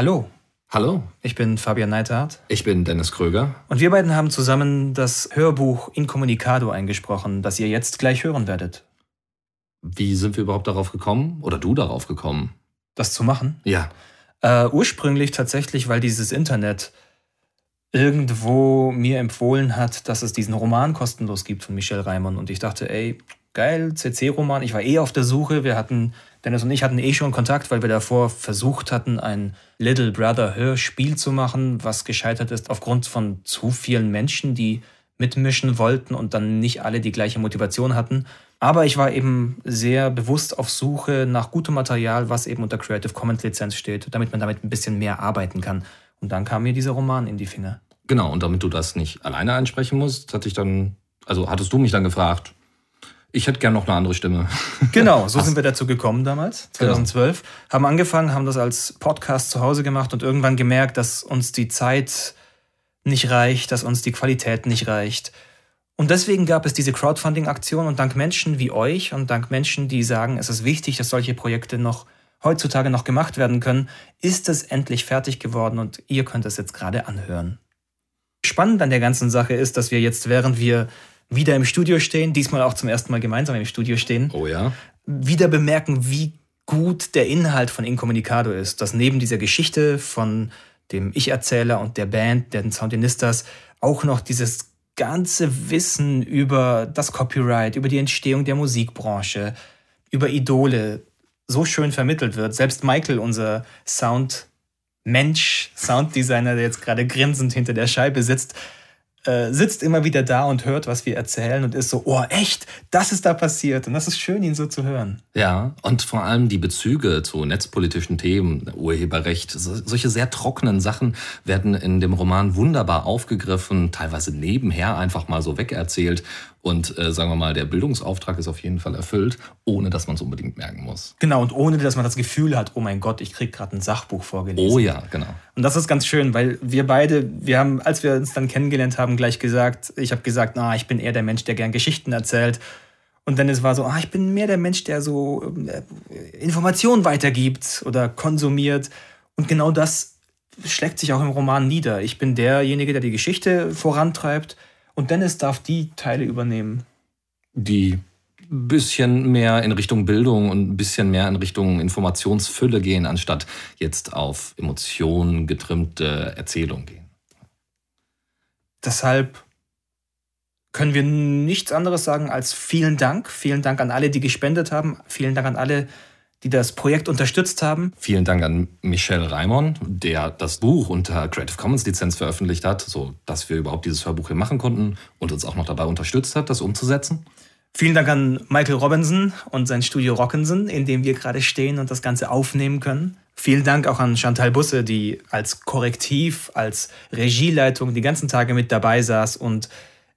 Hallo, Hallo, ich bin Fabian Neithardt ich bin Dennis Kröger. und wir beiden haben zusammen das Hörbuch Incommunicado eingesprochen, das ihr jetzt gleich hören werdet. Wie sind wir überhaupt darauf gekommen? Oder du darauf gekommen? Das zu machen? Ja, Äh, ursprünglich tatsächlich, weil dieses Internet irgendwo mir empfohlen hat, dass es diesen Roman kostenlos gibt von Michel Reimann. Und ich dachte, ey, geil, CC-Roman. Ich war eh auf der Suche. Wir hatten, Dennis und ich hatten eh schon Kontakt, weil wir davor versucht hatten, ein Little Brother Hörspiel zu machen, was gescheitert ist aufgrund von zu vielen Menschen, die mitmischen wollten und dann nicht alle die gleiche Motivation hatten. Aber ich war eben sehr bewusst auf Suche nach gutem Material, was eben unter Creative Commons Lizenz steht, damit man damit ein bisschen mehr arbeiten kann. Und dann kam mir dieser Roman in die Finger. genau. Und damit du das nicht alleine einsprechen musst, hatte ich dann, also hattest du mich dann gefragt, ich hätte gern noch eine andere Stimme. Genau, so sind wir dazu gekommen damals, 2012. Haben angefangen, haben das als Podcast zu Hause gemacht und irgendwann gemerkt, dass uns die Zeit nicht reicht, dass uns die Qualität nicht reicht. Und deswegen gab es diese Crowdfunding-Aktion und dank Menschen wie euch und dank Menschen, die sagen, es ist wichtig, dass solche Projekte noch heutzutage noch gemacht werden können, ist es endlich fertig geworden und ihr könnt es jetzt gerade anhören. Spannend an der ganzen Sache ist, dass wir jetzt, während wir wieder im Studio stehen, diesmal auch zum ersten Mal gemeinsam im Studio stehen, Oh ja? wieder bemerken, wie gut der Inhalt von Incommunicado ist. Dass neben dieser Geschichte von dem Ich-Erzähler und der Band, den Soundinistas, auch noch dieses ganze Wissen über das Copyright, über die Entstehung der Musikbranche, über Idole so schön vermittelt wird. Selbst Michael, unser Soundmensch, Sounddesigner, der jetzt gerade grinsend hinter der Scheibe sitzt, äh, sitzt immer wieder da und hört, was wir erzählen und ist so, oh echt, das ist da passiert. Und das ist schön, ihn so zu hören. Ja, und vor allem die Bezüge zu netzpolitischen Themen, Urheberrecht, so, solche sehr trockenen Sachen werden in dem Roman wunderbar aufgegriffen, teilweise nebenher einfach mal so wegerzählt. Und äh, sagen wir mal, der Bildungsauftrag ist auf jeden Fall erfüllt, ohne dass man es unbedingt merken muss. Genau, und ohne, dass man das Gefühl hat, oh mein Gott, ich krieg gerade ein Sachbuch vorgelesen. Oh ja, genau. Und das ist ganz schön, weil wir beide, wir haben, als wir uns dann kennengelernt haben, gleich gesagt, ich habe gesagt, na, ich bin eher der Mensch, der gern Geschichten erzählt. Und dann es war so, ah, ich bin mehr der Mensch, der so äh, Informationen weitergibt oder konsumiert. Und genau das schlägt sich auch im Roman nieder. Ich bin derjenige, der die Geschichte vorantreibt und Dennis darf die Teile übernehmen. die ein bisschen mehr in Richtung Bildung und ein bisschen mehr in Richtung Informationsfülle gehen, anstatt jetzt auf Emotionen getrimmte Erzählung gehen. Deshalb können wir nichts anderes sagen als vielen Dank. Vielen Dank an alle, die gespendet haben. Vielen Dank an alle, die das Projekt unterstützt haben. Vielen Dank an Michel Raimon, der das Buch unter Creative Commons Lizenz veröffentlicht hat, so dass wir überhaupt dieses Hörbuch hier machen konnten und uns auch noch dabei unterstützt hat, das umzusetzen. Vielen Dank an Michael Robinson und sein Studio Rockinson, in dem wir gerade stehen und das Ganze aufnehmen können. Vielen Dank auch an Chantal Busse, die als Korrektiv, als Regieleitung die ganzen Tage mit dabei saß und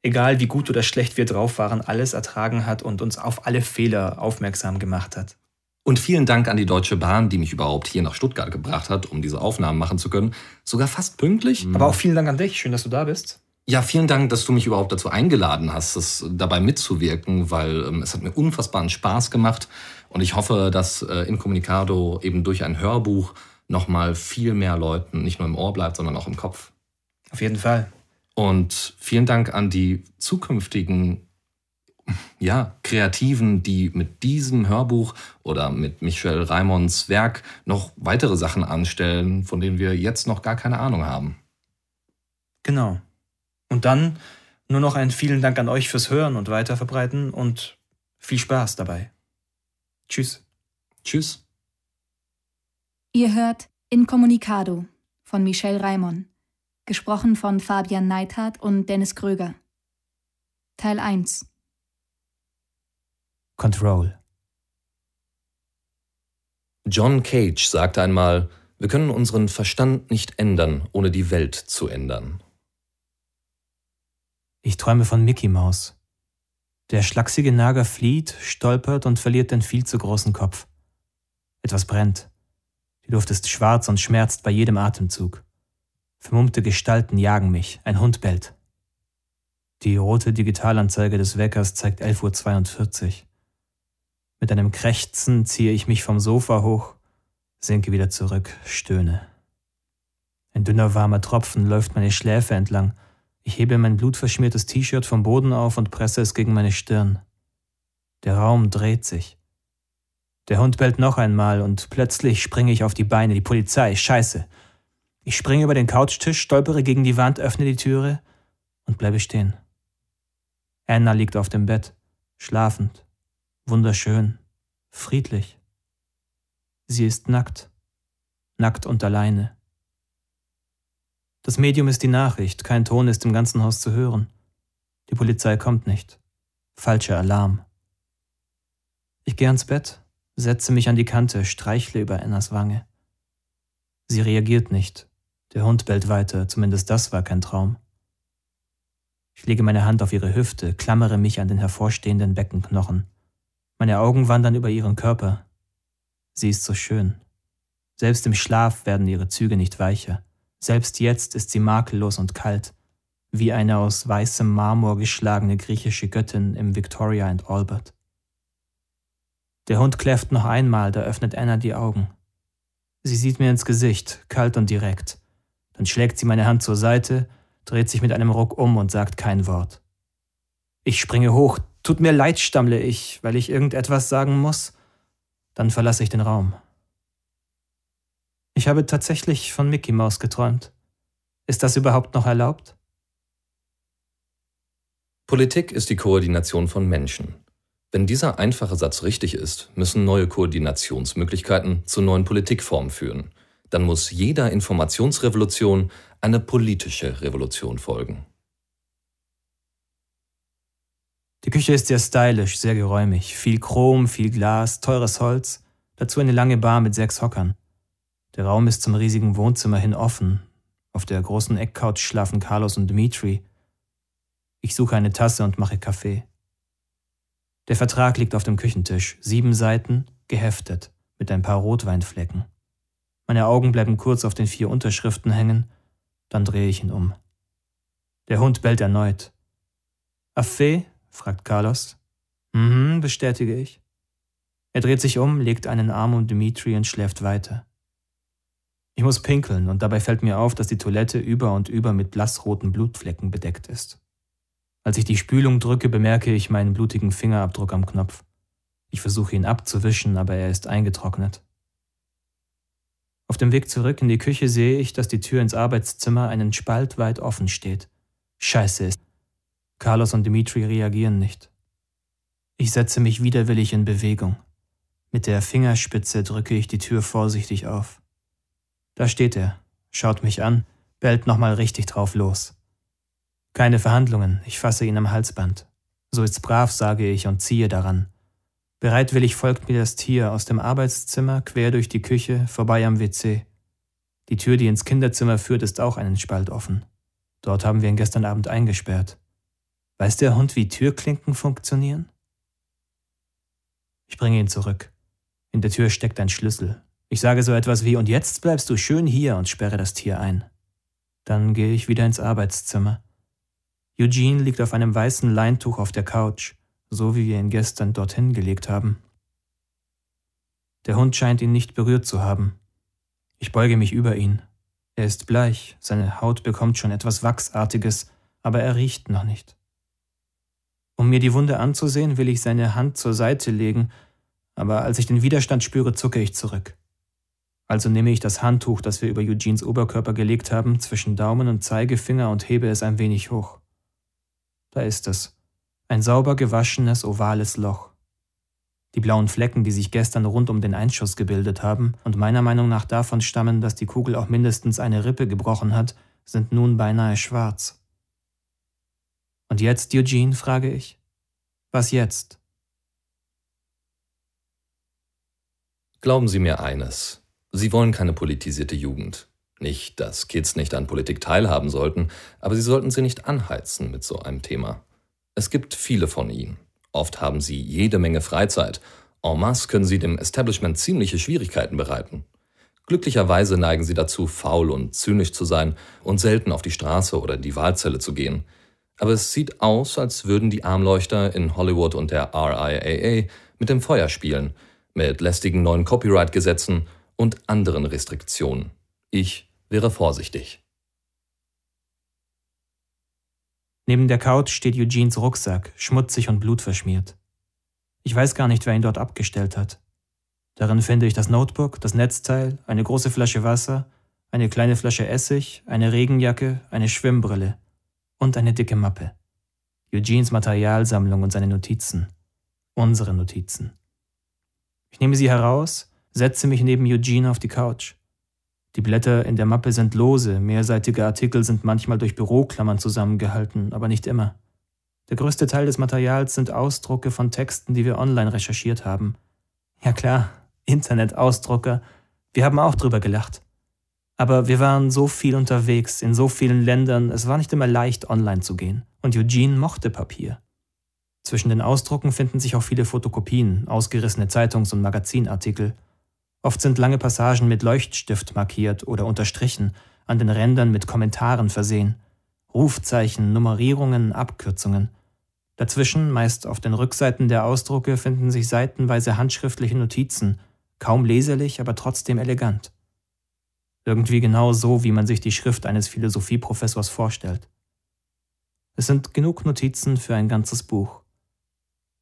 egal wie gut oder schlecht wir drauf waren, alles ertragen hat und uns auf alle Fehler aufmerksam gemacht hat. Und vielen Dank an die Deutsche Bahn, die mich überhaupt hier nach Stuttgart gebracht hat, um diese Aufnahmen machen zu können. Sogar fast pünktlich. Aber auch vielen Dank an dich. Schön, dass du da bist. Ja, vielen Dank, dass du mich überhaupt dazu eingeladen hast, das dabei mitzuwirken, weil ähm, es hat mir unfassbaren Spaß gemacht und ich hoffe, dass äh, Incommunicado eben durch ein Hörbuch nochmal viel mehr Leuten nicht nur im Ohr bleibt, sondern auch im Kopf. Auf jeden Fall. Und vielen Dank an die zukünftigen ja, Kreativen, die mit diesem Hörbuch oder mit Michel Raimons Werk noch weitere Sachen anstellen, von denen wir jetzt noch gar keine Ahnung haben. Genau. Und dann nur noch ein vielen Dank an euch fürs Hören und Weiterverbreiten und viel Spaß dabei. Tschüss. Tschüss. Ihr hört Incommunicado von Michel Raimon, gesprochen von Fabian Neithardt und Dennis Kröger. Teil 1 Control. John Cage sagte einmal, wir können unseren Verstand nicht ändern, ohne die Welt zu ändern. Ich träume von Mickey Mouse. Der schlachsige Nager flieht, stolpert und verliert den viel zu großen Kopf. Etwas brennt. Die Luft ist schwarz und schmerzt bei jedem Atemzug. Vermummte Gestalten jagen mich, ein Hund bellt. Die rote Digitalanzeige des Weckers zeigt 11.42 Uhr. Mit einem Krächzen ziehe ich mich vom Sofa hoch, sinke wieder zurück, stöhne. Ein dünner warmer Tropfen läuft meine Schläfe entlang. Ich hebe mein blutverschmiertes T-Shirt vom Boden auf und presse es gegen meine Stirn. Der Raum dreht sich. Der Hund bellt noch einmal und plötzlich springe ich auf die Beine. Die Polizei, scheiße. Ich springe über den Couchtisch, stolpere gegen die Wand, öffne die Türe und bleibe stehen. Anna liegt auf dem Bett, schlafend, wunderschön, friedlich. Sie ist nackt, nackt und alleine. Das Medium ist die Nachricht, kein Ton ist im ganzen Haus zu hören. Die Polizei kommt nicht. Falscher Alarm. Ich gehe ans Bett, setze mich an die Kante, streichle über Annas Wange. Sie reagiert nicht. Der Hund bellt weiter, zumindest das war kein Traum. Ich lege meine Hand auf ihre Hüfte, klammere mich an den hervorstehenden Beckenknochen. Meine Augen wandern über ihren Körper. Sie ist so schön. Selbst im Schlaf werden ihre Züge nicht weicher. Selbst jetzt ist sie makellos und kalt, wie eine aus weißem Marmor geschlagene griechische Göttin im Victoria and Albert. Der Hund kläfft noch einmal, da öffnet Anna die Augen. Sie sieht mir ins Gesicht, kalt und direkt. Dann schlägt sie meine Hand zur Seite, dreht sich mit einem Ruck um und sagt kein Wort. Ich springe hoch. Tut mir leid, stammle ich, weil ich irgendetwas sagen muss. Dann verlasse ich den Raum. Ich habe tatsächlich von Mickey Mouse geträumt. Ist das überhaupt noch erlaubt? Politik ist die Koordination von Menschen. Wenn dieser einfache Satz richtig ist, müssen neue Koordinationsmöglichkeiten zu neuen Politikformen führen. Dann muss jeder Informationsrevolution eine politische Revolution folgen. Die Küche ist sehr stylisch, sehr geräumig. Viel Chrom, viel Glas, teures Holz, dazu eine lange Bar mit sechs Hockern. Der Raum ist zum riesigen Wohnzimmer hin offen. Auf der großen Eckcouch schlafen Carlos und Dimitri. Ich suche eine Tasse und mache Kaffee. Der Vertrag liegt auf dem Küchentisch, sieben Seiten, geheftet, mit ein paar Rotweinflecken. Meine Augen bleiben kurz auf den vier Unterschriften hängen, dann drehe ich ihn um. Der Hund bellt erneut. Affe? Fragt Carlos. Mhm, bestätige ich. Er dreht sich um, legt einen Arm um Dimitri und schläft weiter. Ich muss pinkeln und dabei fällt mir auf, dass die Toilette über und über mit blassroten Blutflecken bedeckt ist. Als ich die Spülung drücke, bemerke ich meinen blutigen Fingerabdruck am Knopf. Ich versuche ihn abzuwischen, aber er ist eingetrocknet. Auf dem Weg zurück in die Küche sehe ich, dass die Tür ins Arbeitszimmer einen Spalt weit offen steht. Scheiße ist. Carlos und Dimitri reagieren nicht. Ich setze mich widerwillig in Bewegung. Mit der Fingerspitze drücke ich die Tür vorsichtig auf. Da steht er, schaut mich an, bellt nochmal richtig drauf los. Keine Verhandlungen, ich fasse ihn am Halsband. So ist's brav, sage ich und ziehe daran. Bereitwillig folgt mir das Tier aus dem Arbeitszimmer, quer durch die Küche, vorbei am WC. Die Tür, die ins Kinderzimmer führt, ist auch einen Spalt offen. Dort haben wir ihn gestern Abend eingesperrt. Weiß der Hund, wie Türklinken funktionieren? Ich bringe ihn zurück. In der Tür steckt ein Schlüssel. Ich sage so etwas wie, und jetzt bleibst du schön hier und sperre das Tier ein. Dann gehe ich wieder ins Arbeitszimmer. Eugene liegt auf einem weißen Leintuch auf der Couch, so wie wir ihn gestern dorthin gelegt haben. Der Hund scheint ihn nicht berührt zu haben. Ich beuge mich über ihn. Er ist bleich, seine Haut bekommt schon etwas Wachsartiges, aber er riecht noch nicht. Um mir die Wunde anzusehen, will ich seine Hand zur Seite legen, aber als ich den Widerstand spüre, zucke ich zurück. Also nehme ich das Handtuch, das wir über Eugenes Oberkörper gelegt haben, zwischen Daumen und Zeigefinger und hebe es ein wenig hoch. Da ist es. Ein sauber gewaschenes, ovales Loch. Die blauen Flecken, die sich gestern rund um den Einschuss gebildet haben und meiner Meinung nach davon stammen, dass die Kugel auch mindestens eine Rippe gebrochen hat, sind nun beinahe schwarz. Und jetzt, Eugene, frage ich. Was jetzt? Glauben Sie mir eines. Sie wollen keine politisierte Jugend. Nicht, dass Kids nicht an Politik teilhaben sollten, aber sie sollten sie nicht anheizen mit so einem Thema. Es gibt viele von ihnen. Oft haben sie jede Menge Freizeit. En masse können sie dem Establishment ziemliche Schwierigkeiten bereiten. Glücklicherweise neigen sie dazu, faul und zynisch zu sein und selten auf die Straße oder in die Wahlzelle zu gehen. Aber es sieht aus, als würden die Armleuchter in Hollywood und der RIAA mit dem Feuer spielen, mit lästigen neuen Copyright-Gesetzen und anderen Restriktionen. Ich wäre vorsichtig. Neben der Couch steht Eugenes Rucksack, schmutzig und blutverschmiert. Ich weiß gar nicht, wer ihn dort abgestellt hat. Darin finde ich das Notebook, das Netzteil, eine große Flasche Wasser, eine kleine Flasche Essig, eine Regenjacke, eine Schwimmbrille und eine dicke Mappe. Eugenes Materialsammlung und seine Notizen. Unsere Notizen. Ich nehme sie heraus, setze mich neben Eugene auf die Couch. Die Blätter in der Mappe sind lose, mehrseitige Artikel sind manchmal durch Büroklammern zusammengehalten, aber nicht immer. Der größte Teil des Materials sind Ausdrucke von Texten, die wir online recherchiert haben. Ja klar, Internet-Ausdrucker. Wir haben auch drüber gelacht. Aber wir waren so viel unterwegs, in so vielen Ländern, es war nicht immer leicht, online zu gehen. Und Eugene mochte Papier. Zwischen den Ausdrucken finden sich auch viele Fotokopien, ausgerissene Zeitungs- und Magazinartikel. Oft sind lange Passagen mit Leuchtstift markiert oder unterstrichen, an den Rändern mit Kommentaren versehen. Rufzeichen, Nummerierungen, Abkürzungen. Dazwischen, meist auf den Rückseiten der Ausdrucke, finden sich seitenweise handschriftliche Notizen, kaum leserlich, aber trotzdem elegant. Irgendwie genau so, wie man sich die Schrift eines Philosophieprofessors vorstellt. Es sind genug Notizen für ein ganzes Buch.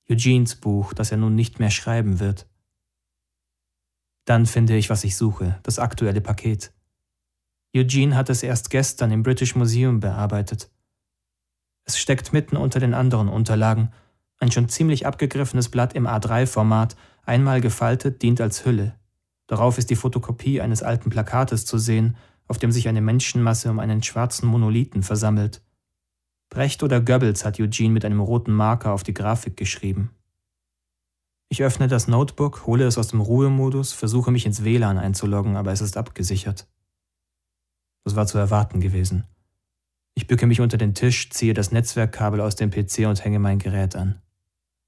Eugenes Buch, das er nun nicht mehr schreiben wird. Dann finde ich, was ich suche, das aktuelle Paket. Eugene hat es erst gestern im British Museum bearbeitet. Es steckt mitten unter den anderen Unterlagen. Ein schon ziemlich abgegriffenes Blatt im A3-Format, einmal gefaltet, dient als Hülle. Darauf ist die Fotokopie eines alten Plakates zu sehen, auf dem sich eine Menschenmasse um einen schwarzen Monolithen versammelt. Brecht oder Goebbels hat Eugene mit einem roten Marker auf die Grafik geschrieben. Ich öffne das Notebook, hole es aus dem Ruhemodus, versuche mich ins WLAN einzuloggen, aber es ist abgesichert. Das war zu erwarten gewesen. Ich bücke mich unter den Tisch, ziehe das Netzwerkkabel aus dem PC und hänge mein Gerät an.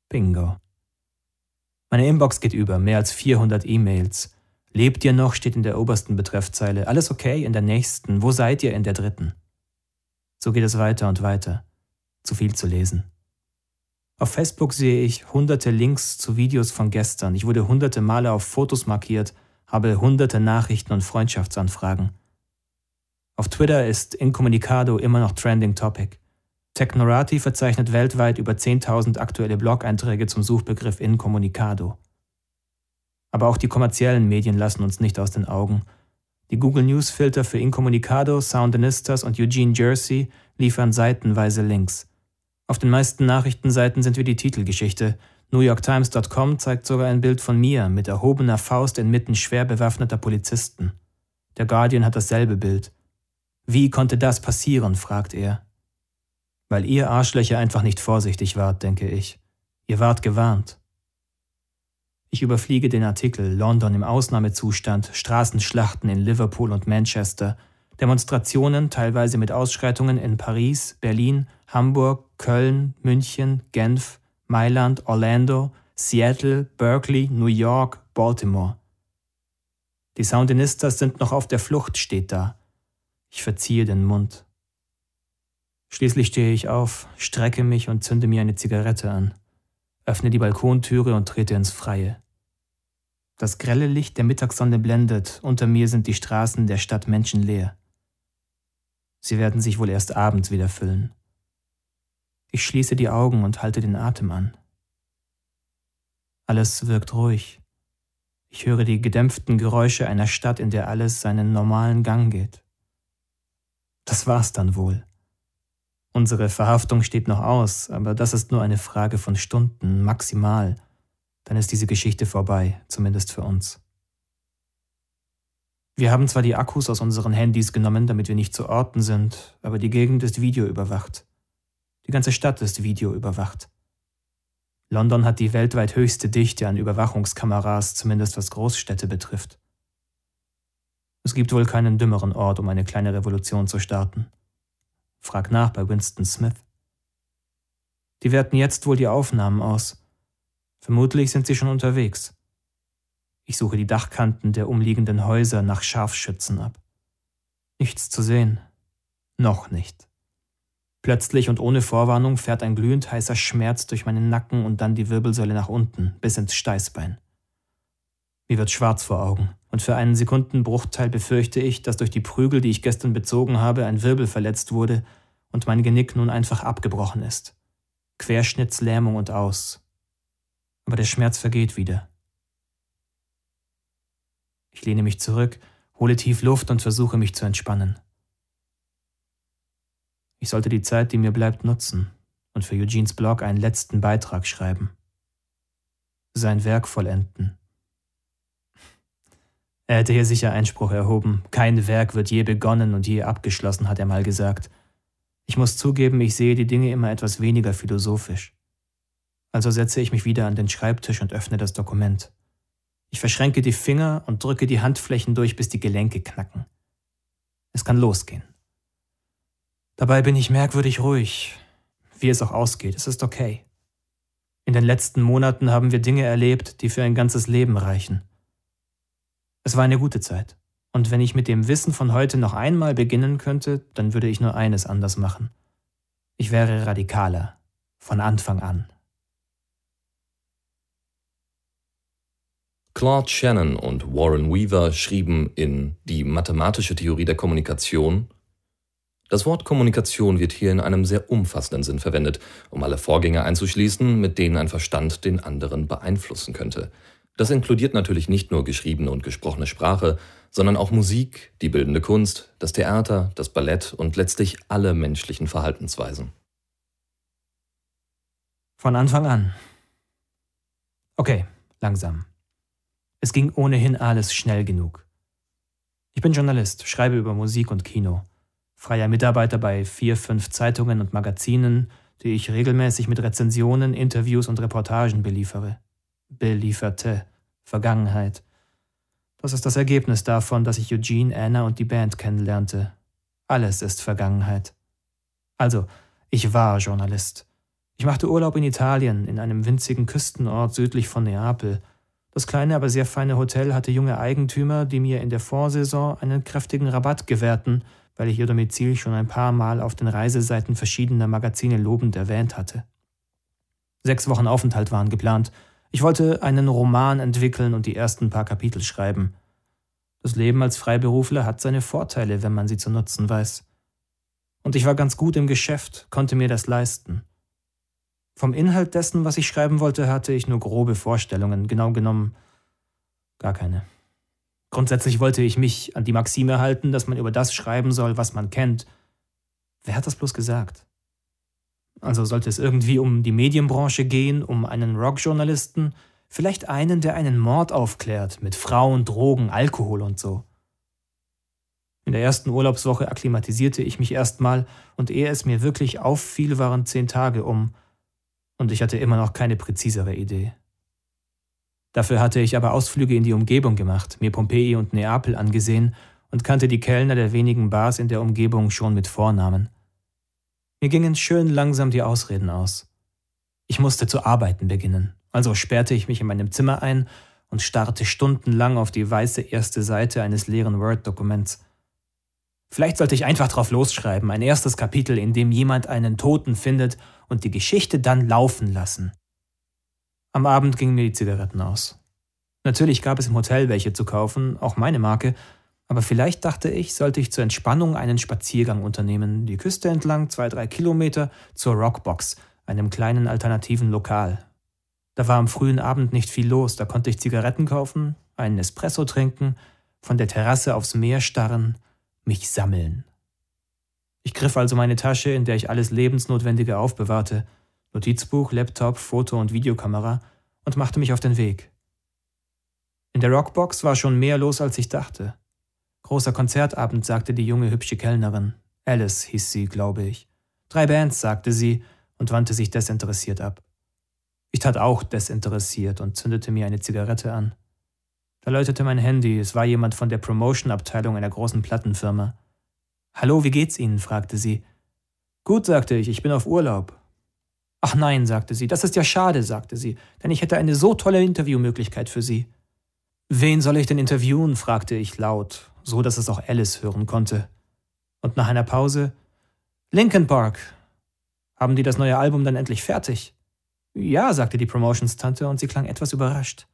Bingo. Meine Inbox geht über, mehr als 400 E-Mails. Lebt ihr noch, steht in der obersten Betreffzeile. Alles okay, in der nächsten. Wo seid ihr in der dritten? So geht es weiter und weiter. Zu viel zu lesen. Auf Facebook sehe ich hunderte Links zu Videos von gestern. Ich wurde hunderte Male auf Fotos markiert, habe hunderte Nachrichten und Freundschaftsanfragen. Auf Twitter ist Incommunicado immer noch Trending Topic. Technorati verzeichnet weltweit über 10.000 aktuelle Blog-Einträge zum Suchbegriff Incommunicado. Aber auch die kommerziellen Medien lassen uns nicht aus den Augen. Die Google News Filter für Incommunicado, Soundinistas und Eugene Jersey liefern seitenweise Links. Auf den meisten Nachrichtenseiten sind wir die Titelgeschichte. NewYorkTimes.com zeigt sogar ein Bild von mir mit erhobener Faust inmitten schwer bewaffneter Polizisten. Der Guardian hat dasselbe Bild. Wie konnte das passieren? fragt er. Weil ihr Arschlöcher einfach nicht vorsichtig wart, denke ich. Ihr wart gewarnt. Ich überfliege den Artikel London im Ausnahmezustand, Straßenschlachten in Liverpool und Manchester, Demonstrationen teilweise mit Ausschreitungen in Paris, Berlin, Hamburg, Köln, München, Genf, Mailand, Orlando, Seattle, Berkeley, New York, Baltimore. Die Soundinistas sind noch auf der Flucht, steht da. Ich verziehe den Mund. Schließlich stehe ich auf, strecke mich und zünde mir eine Zigarette an, öffne die Balkontüre und trete ins Freie. Das grelle Licht der Mittagssonne blendet, unter mir sind die Straßen der Stadt menschenleer. Sie werden sich wohl erst abends wieder füllen. Ich schließe die Augen und halte den Atem an. Alles wirkt ruhig. Ich höre die gedämpften Geräusche einer Stadt, in der alles seinen normalen Gang geht. Das war's dann wohl. Unsere Verhaftung steht noch aus, aber das ist nur eine Frage von Stunden, maximal. Dann ist diese Geschichte vorbei, zumindest für uns. Wir haben zwar die Akkus aus unseren Handys genommen, damit wir nicht zu Orten sind, aber die Gegend ist videoüberwacht. Die ganze Stadt ist videoüberwacht. London hat die weltweit höchste Dichte an Überwachungskameras, zumindest was Großstädte betrifft. Es gibt wohl keinen dümmeren Ort, um eine kleine Revolution zu starten. Frag nach bei Winston Smith. Die werten jetzt wohl die Aufnahmen aus. Vermutlich sind sie schon unterwegs. Ich suche die Dachkanten der umliegenden Häuser nach Scharfschützen ab. Nichts zu sehen. Noch nicht. Plötzlich und ohne Vorwarnung fährt ein glühend heißer Schmerz durch meinen Nacken und dann die Wirbelsäule nach unten, bis ins Steißbein. Mir wird schwarz vor Augen und für einen Sekundenbruchteil befürchte ich, dass durch die Prügel, die ich gestern bezogen habe, ein Wirbel verletzt wurde und mein Genick nun einfach abgebrochen ist. Querschnittslähmung und aus. Aber der Schmerz vergeht wieder. Ich lehne mich zurück, hole tief Luft und versuche mich zu entspannen. Ich sollte die Zeit, die mir bleibt, nutzen und für Eugenes Blog einen letzten Beitrag schreiben. Sein Werk vollenden. Er hätte hier sicher Einspruch erhoben. Kein Werk wird je begonnen und je abgeschlossen, hat er mal gesagt. Ich muss zugeben, ich sehe die Dinge immer etwas weniger philosophisch. Also setze ich mich wieder an den Schreibtisch und öffne das Dokument. Ich verschränke die Finger und drücke die Handflächen durch, bis die Gelenke knacken. Es kann losgehen. Dabei bin ich merkwürdig ruhig. Wie es auch ausgeht, es ist okay. In den letzten Monaten haben wir Dinge erlebt, die für ein ganzes Leben reichen. Es war eine gute Zeit. Und wenn ich mit dem Wissen von heute noch einmal beginnen könnte, dann würde ich nur eines anders machen. Ich wäre radikaler. Von Anfang an. Claude Shannon und Warren Weaver schrieben in Die mathematische Theorie der Kommunikation das Wort Kommunikation wird hier in einem sehr umfassenden Sinn verwendet, um alle Vorgänge einzuschließen, mit denen ein Verstand den anderen beeinflussen könnte. Das inkludiert natürlich nicht nur geschriebene und gesprochene Sprache, sondern auch Musik, die bildende Kunst, das Theater, das Ballett und letztlich alle menschlichen Verhaltensweisen. Von Anfang an. Okay, langsam. Es ging ohnehin alles schnell genug. Ich bin Journalist, schreibe über Musik und Kino, freier Mitarbeiter bei vier, fünf Zeitungen und Magazinen, die ich regelmäßig mit Rezensionen, Interviews und Reportagen beliefere. Belieferte Vergangenheit. Das ist das Ergebnis davon, dass ich Eugene, Anna und die Band kennenlernte. Alles ist Vergangenheit. Also, ich war Journalist. Ich machte Urlaub in Italien, in einem winzigen Küstenort südlich von Neapel. Das kleine, aber sehr feine Hotel hatte junge Eigentümer, die mir in der Vorsaison einen kräftigen Rabatt gewährten, weil ich ihr Domizil schon ein paar Mal auf den Reiseseiten verschiedener Magazine lobend erwähnt hatte. Sechs Wochen Aufenthalt waren geplant, ich wollte einen Roman entwickeln und die ersten paar Kapitel schreiben. Das Leben als Freiberufler hat seine Vorteile, wenn man sie zu nutzen weiß. Und ich war ganz gut im Geschäft, konnte mir das leisten. Vom Inhalt dessen, was ich schreiben wollte, hatte ich nur grobe Vorstellungen, genau genommen gar keine. Grundsätzlich wollte ich mich an die Maxime halten, dass man über das schreiben soll, was man kennt. Wer hat das bloß gesagt? Also sollte es irgendwie um die Medienbranche gehen, um einen Rockjournalisten, vielleicht einen, der einen Mord aufklärt, mit Frauen, Drogen, Alkohol und so. In der ersten Urlaubswoche akklimatisierte ich mich erstmal, und ehe es mir wirklich auffiel, waren zehn Tage um, und ich hatte immer noch keine präzisere Idee. Dafür hatte ich aber Ausflüge in die Umgebung gemacht, mir Pompeji und Neapel angesehen und kannte die Kellner der wenigen Bars in der Umgebung schon mit Vornamen. Mir gingen schön langsam die Ausreden aus. Ich musste zu arbeiten beginnen, also sperrte ich mich in meinem Zimmer ein und starrte stundenlang auf die weiße erste Seite eines leeren Word-Dokuments. Vielleicht sollte ich einfach drauf losschreiben, ein erstes Kapitel, in dem jemand einen Toten findet und die Geschichte dann laufen lassen. Am Abend gingen mir die Zigaretten aus. Natürlich gab es im Hotel welche zu kaufen, auch meine Marke, aber vielleicht dachte ich, sollte ich zur Entspannung einen Spaziergang unternehmen, die Küste entlang, zwei, drei Kilometer, zur Rockbox, einem kleinen alternativen Lokal. Da war am frühen Abend nicht viel los, da konnte ich Zigaretten kaufen, einen Espresso trinken, von der Terrasse aufs Meer starren, mich sammeln. Ich griff also meine Tasche, in der ich alles Lebensnotwendige aufbewahrte, Notizbuch, Laptop, Foto- und Videokamera, und machte mich auf den Weg. In der Rockbox war schon mehr los, als ich dachte. Großer Konzertabend, sagte die junge, hübsche Kellnerin. Alice hieß sie, glaube ich. Drei Bands, sagte sie und wandte sich desinteressiert ab. Ich tat auch desinteressiert und zündete mir eine Zigarette an. Da läutete mein Handy, es war jemand von der Promotion-Abteilung einer großen Plattenfirma. Hallo, wie geht's Ihnen? fragte sie. Gut, sagte ich, ich bin auf Urlaub. Ach nein, sagte sie, das ist ja schade, sagte sie, denn ich hätte eine so tolle Interviewmöglichkeit für Sie. Wen soll ich denn interviewen? fragte ich laut so dass es auch Alice hören konnte. Und nach einer Pause Linkin Park. Haben die das neue Album dann endlich fertig? Ja, sagte die Promotions-Tante und sie klang etwas überrascht.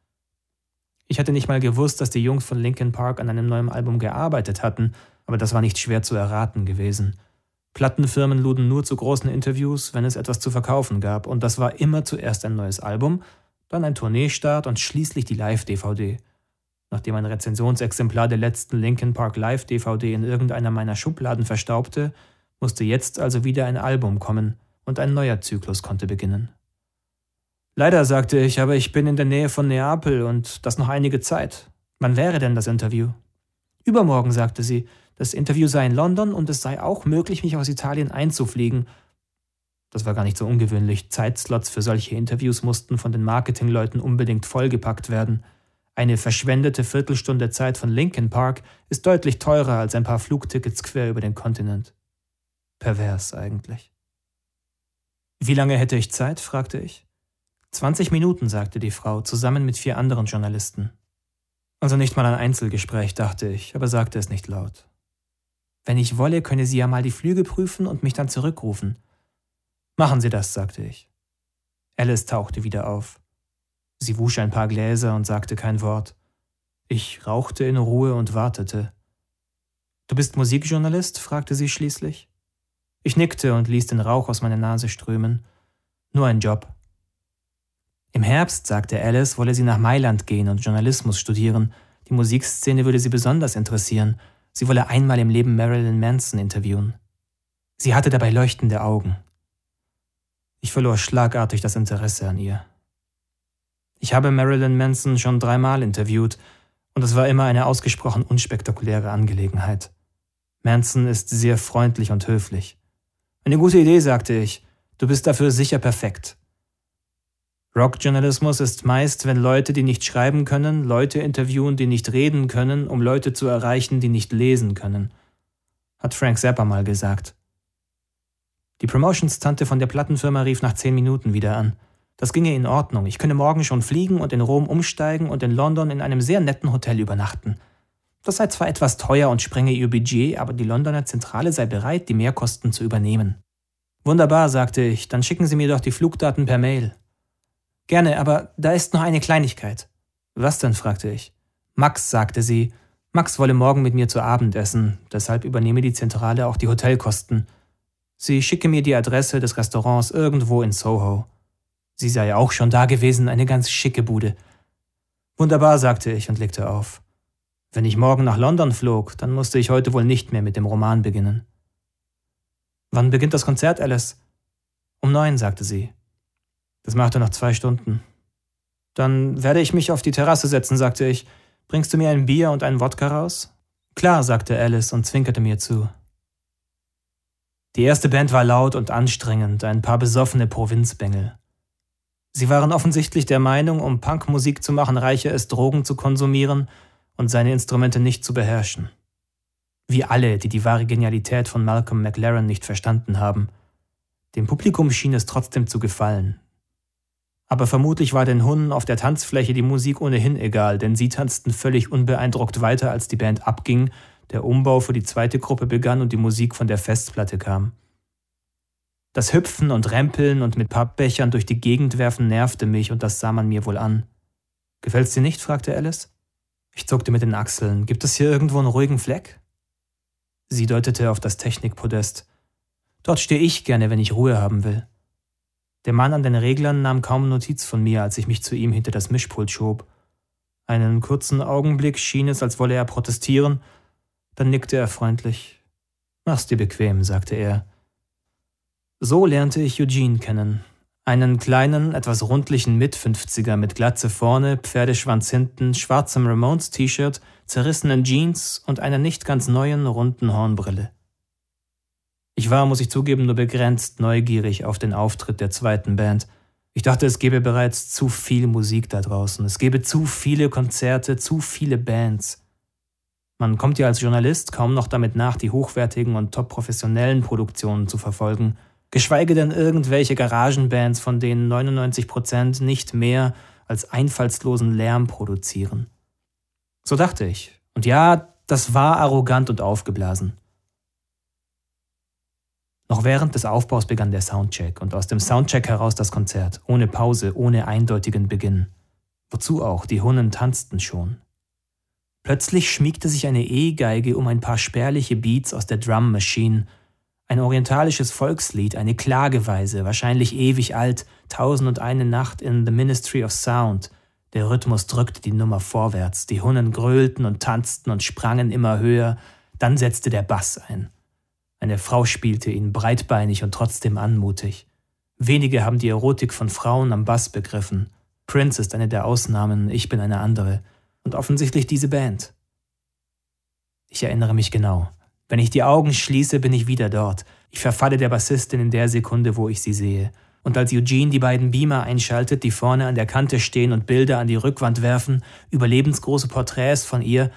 Ich hatte nicht mal gewusst, dass die Jungs von Linkin Park an einem neuen Album gearbeitet hatten, aber das war nicht schwer zu erraten gewesen. Plattenfirmen luden nur zu großen Interviews, wenn es etwas zu verkaufen gab, und das war immer zuerst ein neues Album, dann ein Tourneestart und schließlich die Live-DVD. Nachdem ein Rezensionsexemplar der letzten Linkin Park Live-DVD in irgendeiner meiner Schubladen verstaubte, musste jetzt also wieder ein Album kommen und ein neuer Zyklus konnte beginnen. Leider, sagte ich, aber ich bin in der Nähe von Neapel und das noch einige Zeit. Wann wäre denn das Interview? Übermorgen, sagte sie. Das Interview sei in London und es sei auch möglich, mich aus Italien einzufliegen. Das war gar nicht so ungewöhnlich. Zeitslots für solche Interviews mussten von den Marketingleuten unbedingt vollgepackt werden. Eine verschwendete Viertelstunde Zeit von Lincoln Park ist deutlich teurer als ein paar Flugtickets quer über den Kontinent. Pervers eigentlich. Wie lange hätte ich Zeit? fragte ich. 20 Minuten, sagte die Frau, zusammen mit vier anderen Journalisten. Also nicht mal ein Einzelgespräch, dachte ich, aber sagte es nicht laut. Wenn ich wolle, könne sie ja mal die Flüge prüfen und mich dann zurückrufen. Machen Sie das, sagte ich. Alice tauchte wieder auf. Sie wusch ein paar Gläser und sagte kein Wort. Ich rauchte in Ruhe und wartete. Du bist Musikjournalist? fragte sie schließlich. Ich nickte und ließ den Rauch aus meiner Nase strömen. Nur ein Job. Im Herbst, sagte Alice, wolle sie nach Mailand gehen und Journalismus studieren. Die Musikszene würde sie besonders interessieren. Sie wolle einmal im Leben Marilyn Manson interviewen. Sie hatte dabei leuchtende Augen. Ich verlor schlagartig das Interesse an ihr. Ich habe Marilyn Manson schon dreimal interviewt und es war immer eine ausgesprochen unspektakuläre Angelegenheit. Manson ist sehr freundlich und höflich. Eine gute Idee, sagte ich. Du bist dafür sicher perfekt. Rockjournalismus ist meist, wenn Leute, die nicht schreiben können, Leute interviewen, die nicht reden können, um Leute zu erreichen, die nicht lesen können. Hat Frank Zappa mal gesagt. Die Promotions-Tante von der Plattenfirma rief nach zehn Minuten wieder an. Das ginge in Ordnung. Ich könne morgen schon fliegen und in Rom umsteigen und in London in einem sehr netten Hotel übernachten. Das sei zwar etwas teuer und sprenge ihr Budget, aber die Londoner Zentrale sei bereit, die Mehrkosten zu übernehmen. Wunderbar, sagte ich, dann schicken Sie mir doch die Flugdaten per Mail. Gerne, aber da ist noch eine Kleinigkeit. Was denn? fragte ich. Max, sagte sie. Max wolle morgen mit mir zu Abend essen, deshalb übernehme die Zentrale auch die Hotelkosten. Sie schicke mir die Adresse des Restaurants irgendwo in Soho. Sie sei auch schon da gewesen, eine ganz schicke Bude. Wunderbar, sagte ich und legte auf. Wenn ich morgen nach London flog, dann musste ich heute wohl nicht mehr mit dem Roman beginnen. Wann beginnt das Konzert, Alice? Um neun, sagte sie. Das machte noch zwei Stunden. Dann werde ich mich auf die Terrasse setzen, sagte ich. Bringst du mir ein Bier und einen Wodka raus? Klar, sagte Alice und zwinkerte mir zu. Die erste Band war laut und anstrengend, ein paar besoffene Provinzbengel. Sie waren offensichtlich der Meinung, um Punkmusik zu machen, reiche es, Drogen zu konsumieren und seine Instrumente nicht zu beherrschen. Wie alle, die die wahre Genialität von Malcolm McLaren nicht verstanden haben. Dem Publikum schien es trotzdem zu gefallen. Aber vermutlich war den Hunden auf der Tanzfläche die Musik ohnehin egal, denn sie tanzten völlig unbeeindruckt weiter, als die Band abging der Umbau für die zweite Gruppe begann und die Musik von der Festplatte kam. Das Hüpfen und Rempeln und mit Pappbechern durch die Gegend werfen nervte mich und das sah man mir wohl an. Gefällt's dir nicht? fragte Alice. Ich zuckte mit den Achseln. Gibt es hier irgendwo einen ruhigen Fleck? Sie deutete auf das Technikpodest. Dort stehe ich gerne, wenn ich Ruhe haben will. Der Mann an den Reglern nahm kaum Notiz von mir, als ich mich zu ihm hinter das Mischpult schob. Einen kurzen Augenblick schien es, als wolle er protestieren, dann nickte er freundlich. Mach's dir bequem, sagte er. So lernte ich Eugene kennen. Einen kleinen, etwas rundlichen Mitfünfziger mit Glatze vorne, Pferdeschwanz hinten, schwarzem Ramones-T-Shirt, zerrissenen Jeans und einer nicht ganz neuen, runden Hornbrille. Ich war, muss ich zugeben, nur begrenzt neugierig auf den Auftritt der zweiten Band. Ich dachte, es gäbe bereits zu viel Musik da draußen. Es gäbe zu viele Konzerte, zu viele Bands. Man kommt ja als Journalist kaum noch damit nach, die hochwertigen und top professionellen Produktionen zu verfolgen, geschweige denn irgendwelche Garagenbands, von denen 99 Prozent nicht mehr als einfallslosen Lärm produzieren. So dachte ich. Und ja, das war arrogant und aufgeblasen. Noch während des Aufbaus begann der Soundcheck und aus dem Soundcheck heraus das Konzert, ohne Pause, ohne eindeutigen Beginn. Wozu auch, die Hunnen tanzten schon. Plötzlich schmiegte sich eine E-Geige um ein paar spärliche Beats aus der Drum Machine. Ein orientalisches Volkslied, eine Klageweise, wahrscheinlich ewig alt, Tausend und eine Nacht in The Ministry of Sound. Der Rhythmus drückte die Nummer vorwärts, die Hunnen grölten und tanzten und sprangen immer höher, dann setzte der Bass ein. Eine Frau spielte ihn breitbeinig und trotzdem anmutig. Wenige haben die Erotik von Frauen am Bass begriffen. Prince ist eine der Ausnahmen, ich bin eine andere. Und offensichtlich diese Band. Ich erinnere mich genau. Wenn ich die Augen schließe, bin ich wieder dort. Ich verfalle der Bassistin in der Sekunde, wo ich sie sehe. Und als Eugene die beiden Beamer einschaltet, die vorne an der Kante stehen und Bilder an die Rückwand werfen, überlebensgroße Porträts von ihr,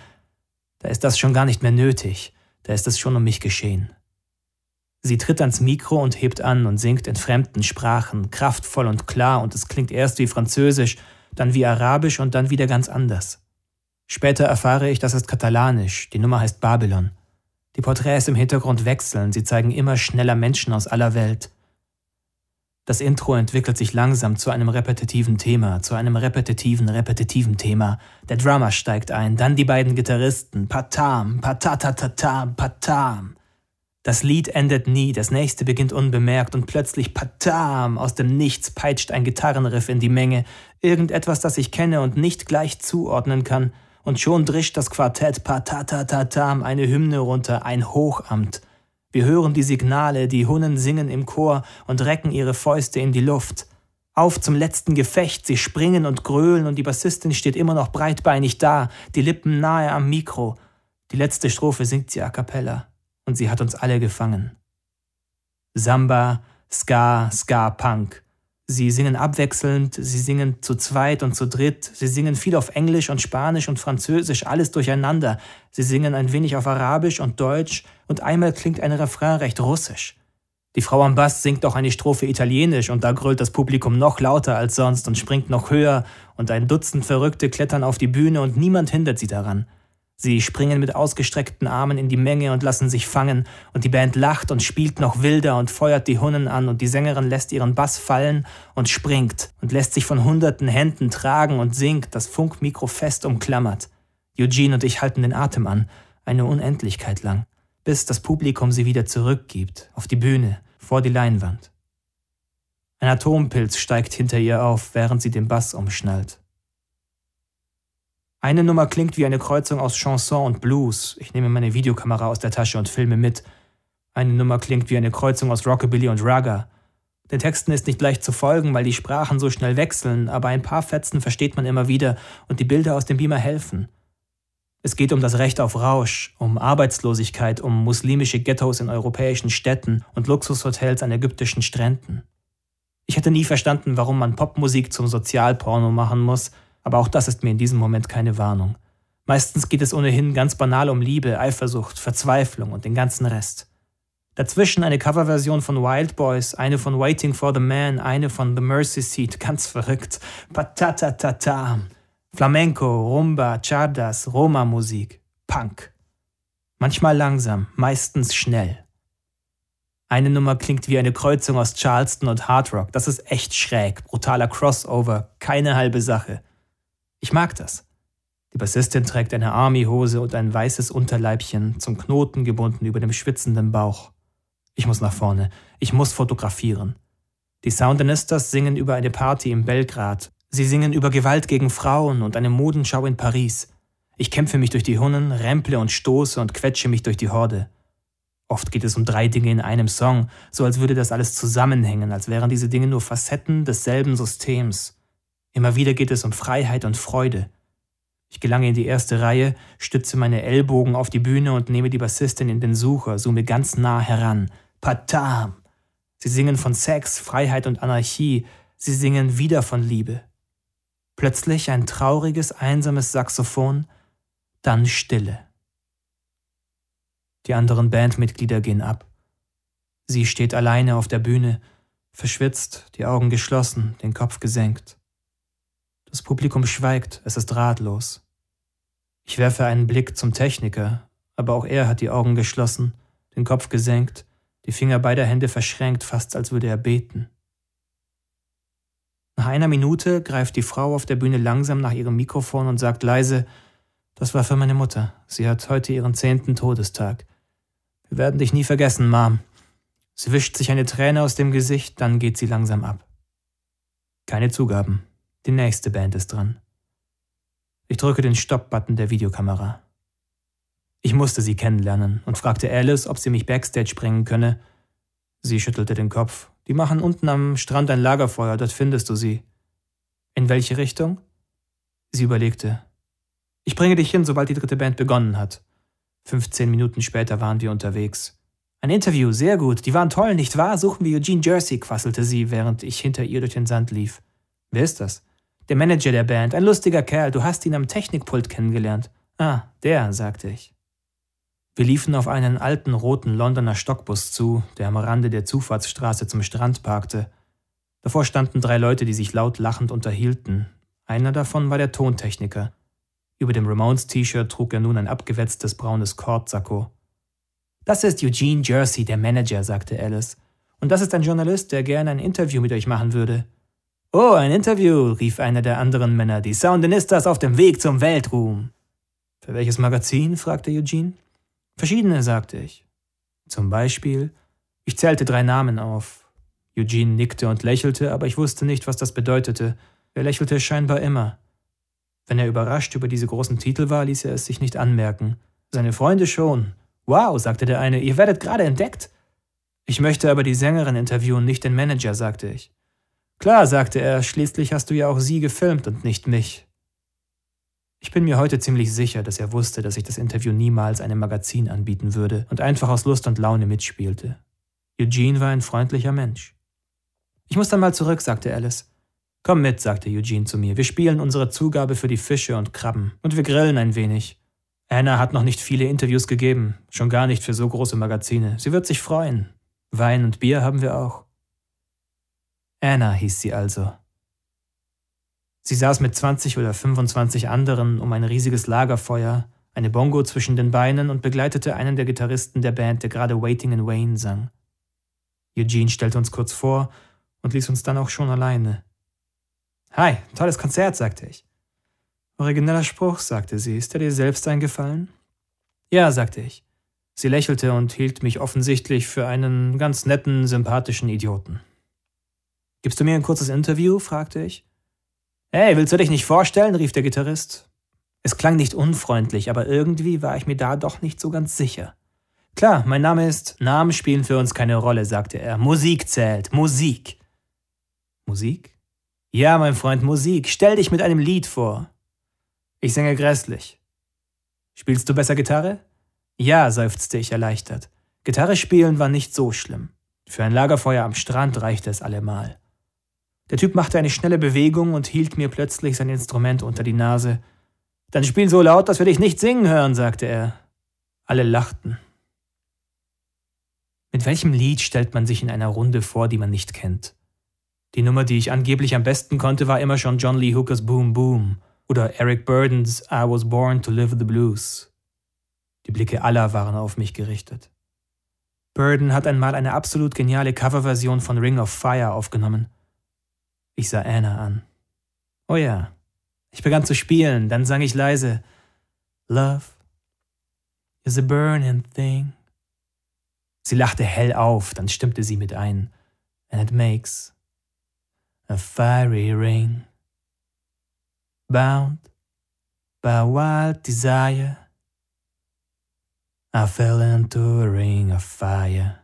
da ist das schon gar nicht mehr nötig. Da ist es schon um mich geschehen. Sie tritt ans Mikro und hebt an und singt in fremden Sprachen, kraftvoll und klar, und es klingt erst wie Französisch, dann wie Arabisch und dann wieder ganz anders. Später erfahre ich, das ist Katalanisch, die Nummer heißt Babylon. Die Porträts im Hintergrund wechseln, sie zeigen immer schneller Menschen aus aller Welt. Das Intro entwickelt sich langsam zu einem repetitiven Thema, zu einem repetitiven, repetitiven Thema. Der Drummer steigt ein, dann die beiden Gitarristen, patam, patatatatam, patam. Das Lied endet nie, das nächste beginnt unbemerkt und plötzlich patam, aus dem Nichts peitscht ein Gitarrenriff in die Menge, irgendetwas, das ich kenne und nicht gleich zuordnen kann, und schon drischt das Quartett patatatatam eine Hymne runter, ein Hochamt. Wir hören die Signale, die Hunnen singen im Chor und recken ihre Fäuste in die Luft. Auf zum letzten Gefecht, sie springen und grölen und die Bassistin steht immer noch breitbeinig da, die Lippen nahe am Mikro. Die letzte Strophe singt sie a cappella und sie hat uns alle gefangen. Samba, Ska, Ska, Punk. Sie singen abwechselnd, sie singen zu zweit und zu dritt, sie singen viel auf Englisch und Spanisch und Französisch, alles durcheinander. Sie singen ein wenig auf Arabisch und Deutsch und einmal klingt ein Refrain recht russisch. Die Frau am Bass singt auch eine Strophe Italienisch und da grölt das Publikum noch lauter als sonst und springt noch höher und ein Dutzend Verrückte klettern auf die Bühne und niemand hindert sie daran. Sie springen mit ausgestreckten Armen in die Menge und lassen sich fangen, und die Band lacht und spielt noch wilder und feuert die Hunnen an, und die Sängerin lässt ihren Bass fallen und springt und lässt sich von hunderten Händen tragen und singt, das Funkmikro fest umklammert. Eugene und ich halten den Atem an, eine Unendlichkeit lang, bis das Publikum sie wieder zurückgibt, auf die Bühne, vor die Leinwand. Ein Atompilz steigt hinter ihr auf, während sie den Bass umschnallt. Eine Nummer klingt wie eine Kreuzung aus Chanson und Blues. Ich nehme meine Videokamera aus der Tasche und filme mit. Eine Nummer klingt wie eine Kreuzung aus Rockabilly und Ragga. Den Texten ist nicht leicht zu folgen, weil die Sprachen so schnell wechseln, aber ein paar Fetzen versteht man immer wieder und die Bilder aus dem Beamer helfen. Es geht um das Recht auf Rausch, um Arbeitslosigkeit, um muslimische Ghettos in europäischen Städten und Luxushotels an ägyptischen Stränden. Ich hätte nie verstanden, warum man Popmusik zum Sozialporno machen muss, aber auch das ist mir in diesem Moment keine Warnung. Meistens geht es ohnehin ganz banal um Liebe, Eifersucht, Verzweiflung und den ganzen Rest. Dazwischen eine Coverversion von Wild Boys, eine von Waiting for the Man, eine von The Mercy Seat, ganz verrückt. Patatatata. Flamenco, Rumba, Chardas, Roma-Musik, Punk. Manchmal langsam, meistens schnell. Eine Nummer klingt wie eine Kreuzung aus Charleston und Hard Rock. Das ist echt schräg, brutaler Crossover, keine halbe Sache. Ich mag das. Die Bassistin trägt eine Army-Hose und ein weißes Unterleibchen, zum Knoten gebunden über dem schwitzenden Bauch. Ich muss nach vorne. Ich muss fotografieren. Die Soundinistas singen über eine Party in Belgrad. Sie singen über Gewalt gegen Frauen und eine Modenschau in Paris. Ich kämpfe mich durch die Hunnen, remple und stoße und quetsche mich durch die Horde. Oft geht es um drei Dinge in einem Song, so als würde das alles zusammenhängen, als wären diese Dinge nur Facetten desselben Systems. Immer wieder geht es um Freiheit und Freude. Ich gelange in die erste Reihe, stütze meine Ellbogen auf die Bühne und nehme die Bassistin in den Sucher, zoome ganz nah heran. Patam! Sie singen von Sex, Freiheit und Anarchie. Sie singen wieder von Liebe. Plötzlich ein trauriges, einsames Saxophon, dann Stille. Die anderen Bandmitglieder gehen ab. Sie steht alleine auf der Bühne, verschwitzt, die Augen geschlossen, den Kopf gesenkt. Das Publikum schweigt, es ist ratlos. Ich werfe einen Blick zum Techniker, aber auch er hat die Augen geschlossen, den Kopf gesenkt, die Finger beider Hände verschränkt, fast als würde er beten. Nach einer Minute greift die Frau auf der Bühne langsam nach ihrem Mikrofon und sagt leise, das war für meine Mutter. Sie hat heute ihren zehnten Todestag. Wir werden dich nie vergessen, Mom. Sie wischt sich eine Träne aus dem Gesicht, dann geht sie langsam ab. Keine Zugaben. Die nächste Band ist dran. Ich drücke den Stopp-Button der Videokamera. Ich musste sie kennenlernen und fragte Alice, ob sie mich backstage bringen könne. Sie schüttelte den Kopf. Die machen unten am Strand ein Lagerfeuer, dort findest du sie. In welche Richtung? Sie überlegte. Ich bringe dich hin, sobald die dritte Band begonnen hat. 15 Minuten später waren wir unterwegs. Ein Interview, sehr gut. Die waren toll, nicht wahr? Suchen wir Eugene Jersey, quasselte sie, während ich hinter ihr durch den Sand lief. Wer ist das? Der Manager der Band, ein lustiger Kerl, du hast ihn am Technikpult kennengelernt. Ah, der, sagte ich. Wir liefen auf einen alten roten Londoner Stockbus zu, der am Rande der Zufahrtsstraße zum Strand parkte. Davor standen drei Leute, die sich laut lachend unterhielten. Einer davon war der Tontechniker. Über dem Ramones-T-Shirt trug er nun ein abgewetztes braunes Kordsacko. Das ist Eugene Jersey, der Manager, sagte Alice. Und das ist ein Journalist, der gerne ein Interview mit euch machen würde. Oh, ein Interview, rief einer der anderen Männer. Die Soundinistas auf dem Weg zum Weltruhm. Für welches Magazin? fragte Eugene. Verschiedene, sagte ich. Zum Beispiel, ich zählte drei Namen auf. Eugene nickte und lächelte, aber ich wusste nicht, was das bedeutete. Er lächelte scheinbar immer. Wenn er überrascht über diese großen Titel war, ließ er es sich nicht anmerken. Seine Freunde schon. Wow, sagte der eine, ihr werdet gerade entdeckt. Ich möchte aber die Sängerin interviewen, nicht den Manager, sagte ich. Klar, sagte er, schließlich hast du ja auch sie gefilmt und nicht mich. Ich bin mir heute ziemlich sicher, dass er wusste, dass ich das Interview niemals einem Magazin anbieten würde und einfach aus Lust und Laune mitspielte. Eugene war ein freundlicher Mensch. Ich muss dann mal zurück, sagte Alice. Komm mit, sagte Eugene zu mir. Wir spielen unsere Zugabe für die Fische und Krabben und wir grillen ein wenig. Anna hat noch nicht viele Interviews gegeben, schon gar nicht für so große Magazine. Sie wird sich freuen. Wein und Bier haben wir auch. Anna hieß sie also. Sie saß mit 20 oder 25 anderen um ein riesiges Lagerfeuer, eine Bongo zwischen den Beinen und begleitete einen der Gitarristen der Band, der gerade Waiting in Wayne sang. Eugene stellte uns kurz vor und ließ uns dann auch schon alleine. Hi, tolles Konzert, sagte ich. Origineller Spruch, sagte sie. Ist er dir selbst eingefallen? Ja, sagte ich. Sie lächelte und hielt mich offensichtlich für einen ganz netten, sympathischen Idioten. Gibst du mir ein kurzes Interview? fragte ich. Hey, willst du dich nicht vorstellen? rief der Gitarrist. Es klang nicht unfreundlich, aber irgendwie war ich mir da doch nicht so ganz sicher. Klar, mein Name ist. Namen spielen für uns keine Rolle, sagte er. Musik zählt. Musik. Musik? Ja, mein Freund, Musik. Stell dich mit einem Lied vor. Ich singe grässlich. Spielst du besser Gitarre? Ja, seufzte ich erleichtert. Gitarre spielen war nicht so schlimm. Für ein Lagerfeuer am Strand reichte es allemal. Der Typ machte eine schnelle Bewegung und hielt mir plötzlich sein Instrument unter die Nase. Dann spiel so laut, dass wir dich nicht singen hören, sagte er. Alle lachten. Mit welchem Lied stellt man sich in einer Runde vor, die man nicht kennt? Die Nummer, die ich angeblich am besten konnte, war immer schon John Lee Hookers Boom Boom oder Eric Burdens I Was Born to Live the Blues. Die Blicke aller waren auf mich gerichtet. Burden hat einmal eine absolut geniale Coverversion von Ring of Fire aufgenommen. Ich sah Anna an. Oh ja. Ich begann zu spielen, dann sang ich leise Love is a burning thing. Sie lachte hell auf, dann stimmte sie mit ein. And it makes a fiery ring. Bound by wild desire, I fell into a ring of fire.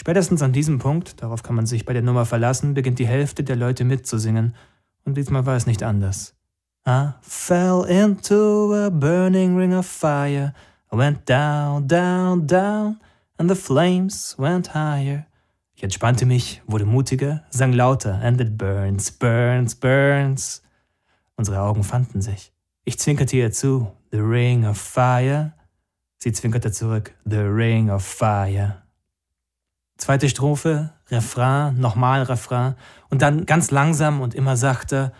Spätestens an diesem Punkt, darauf kann man sich bei der Nummer verlassen, beginnt die Hälfte der Leute mitzusingen. Und diesmal war es nicht anders. I fell into a burning ring of fire. I went down, down, down, and the flames went higher. Ich entspannte mich, wurde mutiger, sang lauter, and it burns, burns, burns. Unsere Augen fanden sich. Ich zwinkerte ihr zu, The Ring of Fire. Sie zwinkerte zurück, The Ring of Fire. Zweite Strophe, Refrain, nochmal Refrain und dann ganz langsam und immer sachter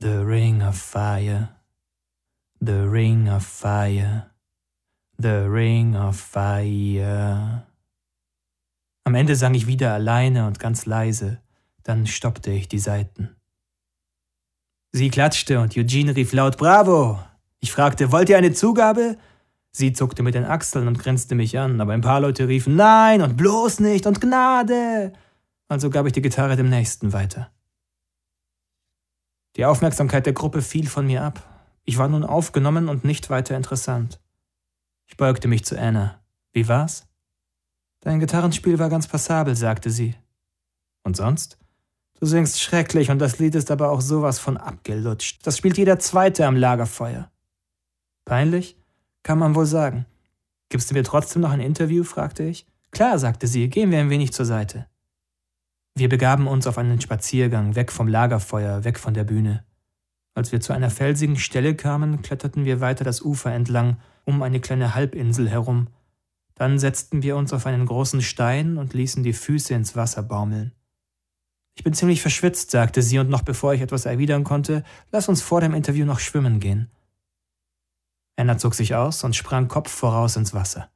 The Ring of Fire, The Ring of Fire, The Ring of Fire. Am Ende sang ich wieder alleine und ganz leise, dann stoppte ich die Saiten. Sie klatschte und Eugene rief laut Bravo. Ich fragte, wollt ihr eine Zugabe? Sie zuckte mit den Achseln und grinste mich an, aber ein paar Leute riefen Nein und bloß nicht und Gnade. Also gab ich die Gitarre dem Nächsten weiter. Die Aufmerksamkeit der Gruppe fiel von mir ab. Ich war nun aufgenommen und nicht weiter interessant. Ich beugte mich zu Anna. Wie war's? Dein Gitarrenspiel war ganz passabel, sagte sie. Und sonst? Du singst schrecklich und das Lied ist aber auch sowas von abgelutscht. Das spielt jeder Zweite am Lagerfeuer. Peinlich? Kann man wohl sagen. Gibst du mir trotzdem noch ein Interview? fragte ich. Klar, sagte sie, gehen wir ein wenig zur Seite. Wir begaben uns auf einen Spaziergang, weg vom Lagerfeuer, weg von der Bühne. Als wir zu einer felsigen Stelle kamen, kletterten wir weiter das Ufer entlang, um eine kleine Halbinsel herum. Dann setzten wir uns auf einen großen Stein und ließen die Füße ins Wasser baumeln. Ich bin ziemlich verschwitzt, sagte sie, und noch bevor ich etwas erwidern konnte, lass uns vor dem Interview noch schwimmen gehen. Anna zog sich aus und sprang Kopf voraus ins Wasser.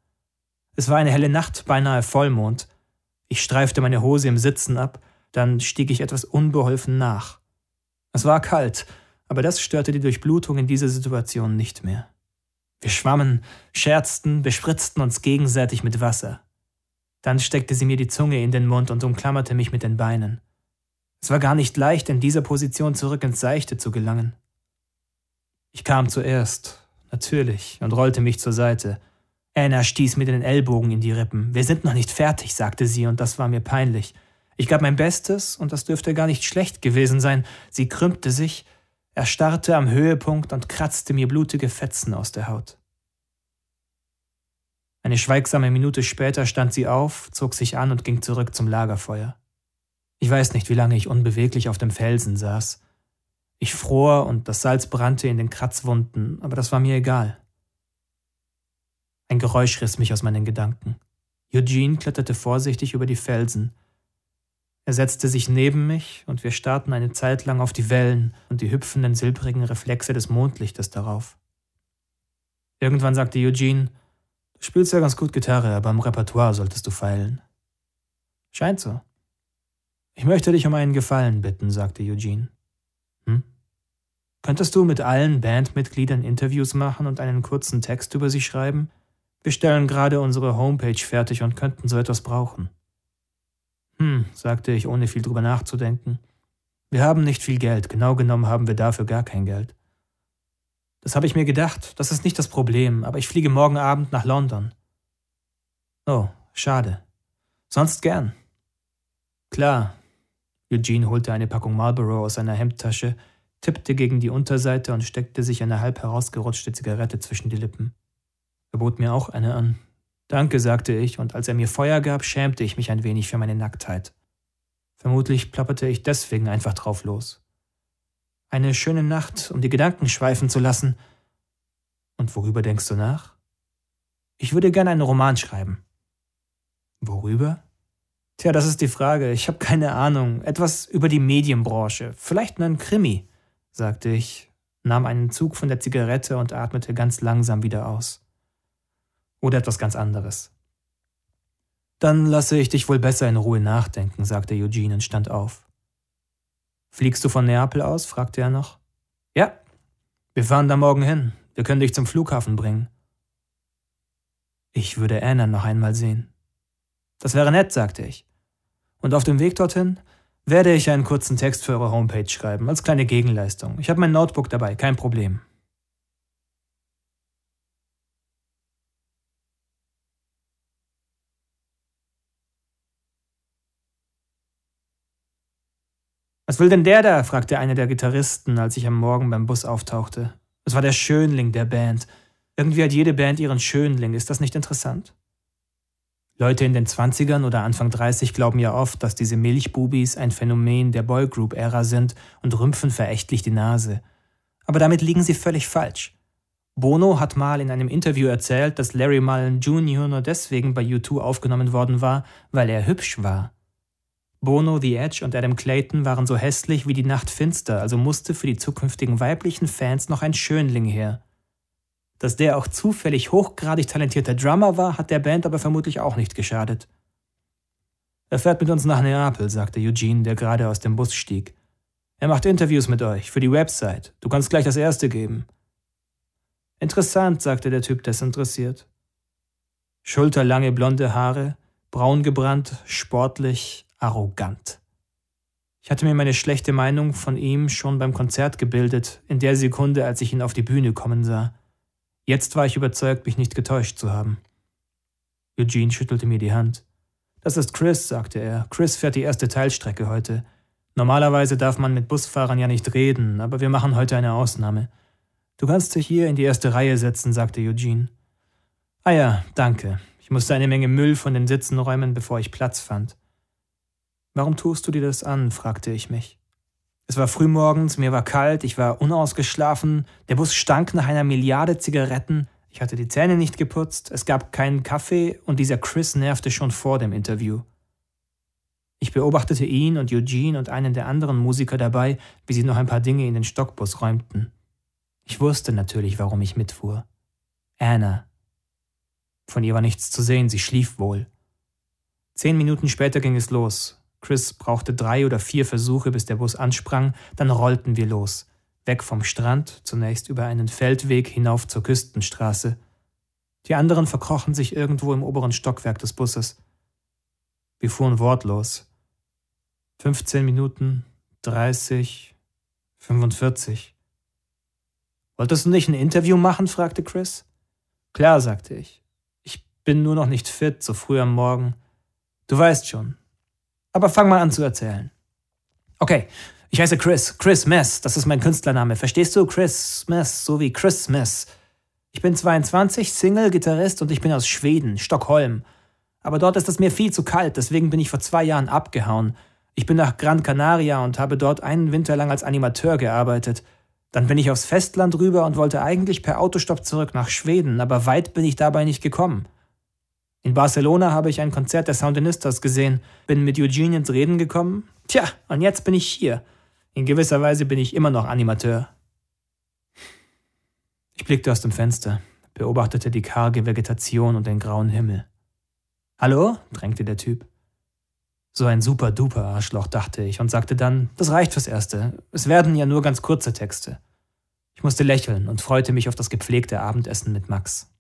Es war eine helle Nacht, beinahe Vollmond. Ich streifte meine Hose im Sitzen ab, dann stieg ich etwas unbeholfen nach. Es war kalt, aber das störte die Durchblutung in dieser Situation nicht mehr. Wir schwammen, scherzten, bespritzten uns gegenseitig mit Wasser. Dann steckte sie mir die Zunge in den Mund und umklammerte mich mit den Beinen. Es war gar nicht leicht, in dieser Position zurück ins Seichte zu gelangen. Ich kam zuerst, Natürlich, und rollte mich zur Seite. Anna stieß mir den Ellbogen in die Rippen. Wir sind noch nicht fertig, sagte sie, und das war mir peinlich. Ich gab mein Bestes, und das dürfte gar nicht schlecht gewesen sein. Sie krümmte sich, erstarrte am Höhepunkt und kratzte mir blutige Fetzen aus der Haut. Eine schweigsame Minute später stand sie auf, zog sich an und ging zurück zum Lagerfeuer. Ich weiß nicht, wie lange ich unbeweglich auf dem Felsen saß. Ich fror und das Salz brannte in den Kratzwunden, aber das war mir egal. Ein Geräusch riss mich aus meinen Gedanken. Eugene kletterte vorsichtig über die Felsen. Er setzte sich neben mich und wir starrten eine Zeit lang auf die Wellen und die hüpfenden silbrigen Reflexe des Mondlichtes darauf. Irgendwann sagte Eugene, du spielst ja ganz gut Gitarre, aber am Repertoire solltest du feilen. Scheint so. Ich möchte dich um einen Gefallen bitten, sagte Eugene. Könntest du mit allen Bandmitgliedern Interviews machen und einen kurzen Text über sie schreiben? Wir stellen gerade unsere Homepage fertig und könnten so etwas brauchen. Hm, sagte ich, ohne viel drüber nachzudenken. Wir haben nicht viel Geld, genau genommen haben wir dafür gar kein Geld. Das habe ich mir gedacht, das ist nicht das Problem, aber ich fliege morgen Abend nach London. Oh, schade. Sonst gern. Klar, Eugene holte eine Packung Marlboro aus seiner Hemdtasche, tippte gegen die Unterseite und steckte sich eine halb herausgerutschte Zigarette zwischen die Lippen. Er bot mir auch eine an. Danke, sagte ich, und als er mir Feuer gab, schämte ich mich ein wenig für meine Nacktheit. Vermutlich plapperte ich deswegen einfach drauf los. Eine schöne Nacht, um die Gedanken schweifen zu lassen. Und worüber denkst du nach? Ich würde gerne einen Roman schreiben. Worüber? Tja, das ist die Frage. Ich habe keine Ahnung. Etwas über die Medienbranche. Vielleicht einen Krimi, sagte ich, nahm einen Zug von der Zigarette und atmete ganz langsam wieder aus. Oder etwas ganz anderes. Dann lasse ich dich wohl besser in Ruhe nachdenken, sagte Eugene und stand auf. Fliegst du von Neapel aus? fragte er noch. Ja, wir fahren da morgen hin. Wir können dich zum Flughafen bringen. Ich würde Anna noch einmal sehen. Das wäre nett, sagte ich. Und auf dem Weg dorthin werde ich einen kurzen Text für eure Homepage schreiben, als kleine Gegenleistung. Ich habe mein Notebook dabei, kein Problem. Was will denn der da? fragte einer der Gitarristen, als ich am Morgen beim Bus auftauchte. Es war der Schönling der Band. Irgendwie hat jede Band ihren Schönling. Ist das nicht interessant? Leute in den 20ern oder Anfang 30 glauben ja oft, dass diese Milchbubis ein Phänomen der Boygroup-Ära sind und rümpfen verächtlich die Nase. Aber damit liegen sie völlig falsch. Bono hat mal in einem Interview erzählt, dass Larry Mullen Jr. nur deswegen bei U2 aufgenommen worden war, weil er hübsch war. Bono, The Edge und Adam Clayton waren so hässlich wie die Nacht finster, also musste für die zukünftigen weiblichen Fans noch ein Schönling her. Dass der auch zufällig hochgradig talentierter Drummer war, hat der Band aber vermutlich auch nicht geschadet. Er fährt mit uns nach Neapel, sagte Eugene, der gerade aus dem Bus stieg. Er macht Interviews mit euch für die Website. Du kannst gleich das erste geben. Interessant, sagte der Typ desinteressiert. Schulterlange blonde Haare, braun gebrannt, sportlich, arrogant. Ich hatte mir meine schlechte Meinung von ihm schon beim Konzert gebildet, in der Sekunde, als ich ihn auf die Bühne kommen sah. Jetzt war ich überzeugt, mich nicht getäuscht zu haben. Eugene schüttelte mir die Hand. Das ist Chris, sagte er. Chris fährt die erste Teilstrecke heute. Normalerweise darf man mit Busfahrern ja nicht reden, aber wir machen heute eine Ausnahme. Du kannst dich hier in die erste Reihe setzen, sagte Eugene. Ah ja, danke. Ich musste eine Menge Müll von den Sitzen räumen, bevor ich Platz fand. Warum tust du dir das an? fragte ich mich. Es war frühmorgens, mir war kalt, ich war unausgeschlafen, der Bus stank nach einer Milliarde Zigaretten, ich hatte die Zähne nicht geputzt, es gab keinen Kaffee und dieser Chris nervte schon vor dem Interview. Ich beobachtete ihn und Eugene und einen der anderen Musiker dabei, wie sie noch ein paar Dinge in den Stockbus räumten. Ich wusste natürlich, warum ich mitfuhr. Anna. Von ihr war nichts zu sehen, sie schlief wohl. Zehn Minuten später ging es los. Chris brauchte drei oder vier Versuche, bis der Bus ansprang, dann rollten wir los. Weg vom Strand, zunächst über einen Feldweg hinauf zur Küstenstraße. Die anderen verkrochen sich irgendwo im oberen Stockwerk des Busses. Wir fuhren wortlos. 15 Minuten, 30, 45. Wolltest du nicht ein Interview machen? fragte Chris. Klar, sagte ich. Ich bin nur noch nicht fit, so früh am Morgen. Du weißt schon, aber fang mal an zu erzählen. Okay, ich heiße Chris, Chris Mess, das ist mein Künstlername. Verstehst du? Chris Mess, so wie Christmas. Ich bin 22, Single, Gitarrist und ich bin aus Schweden, Stockholm. Aber dort ist es mir viel zu kalt, deswegen bin ich vor zwei Jahren abgehauen. Ich bin nach Gran Canaria und habe dort einen Winter lang als Animateur gearbeitet. Dann bin ich aufs Festland rüber und wollte eigentlich per Autostopp zurück nach Schweden, aber weit bin ich dabei nicht gekommen. In Barcelona habe ich ein Konzert der Soundinistas gesehen, bin mit Eugene ins Reden gekommen. Tja, und jetzt bin ich hier. In gewisser Weise bin ich immer noch Animateur. Ich blickte aus dem Fenster, beobachtete die karge Vegetation und den grauen Himmel. Hallo? drängte der Typ. So ein super duper Arschloch, dachte ich und sagte dann, das reicht fürs Erste. Es werden ja nur ganz kurze Texte. Ich musste lächeln und freute mich auf das gepflegte Abendessen mit Max.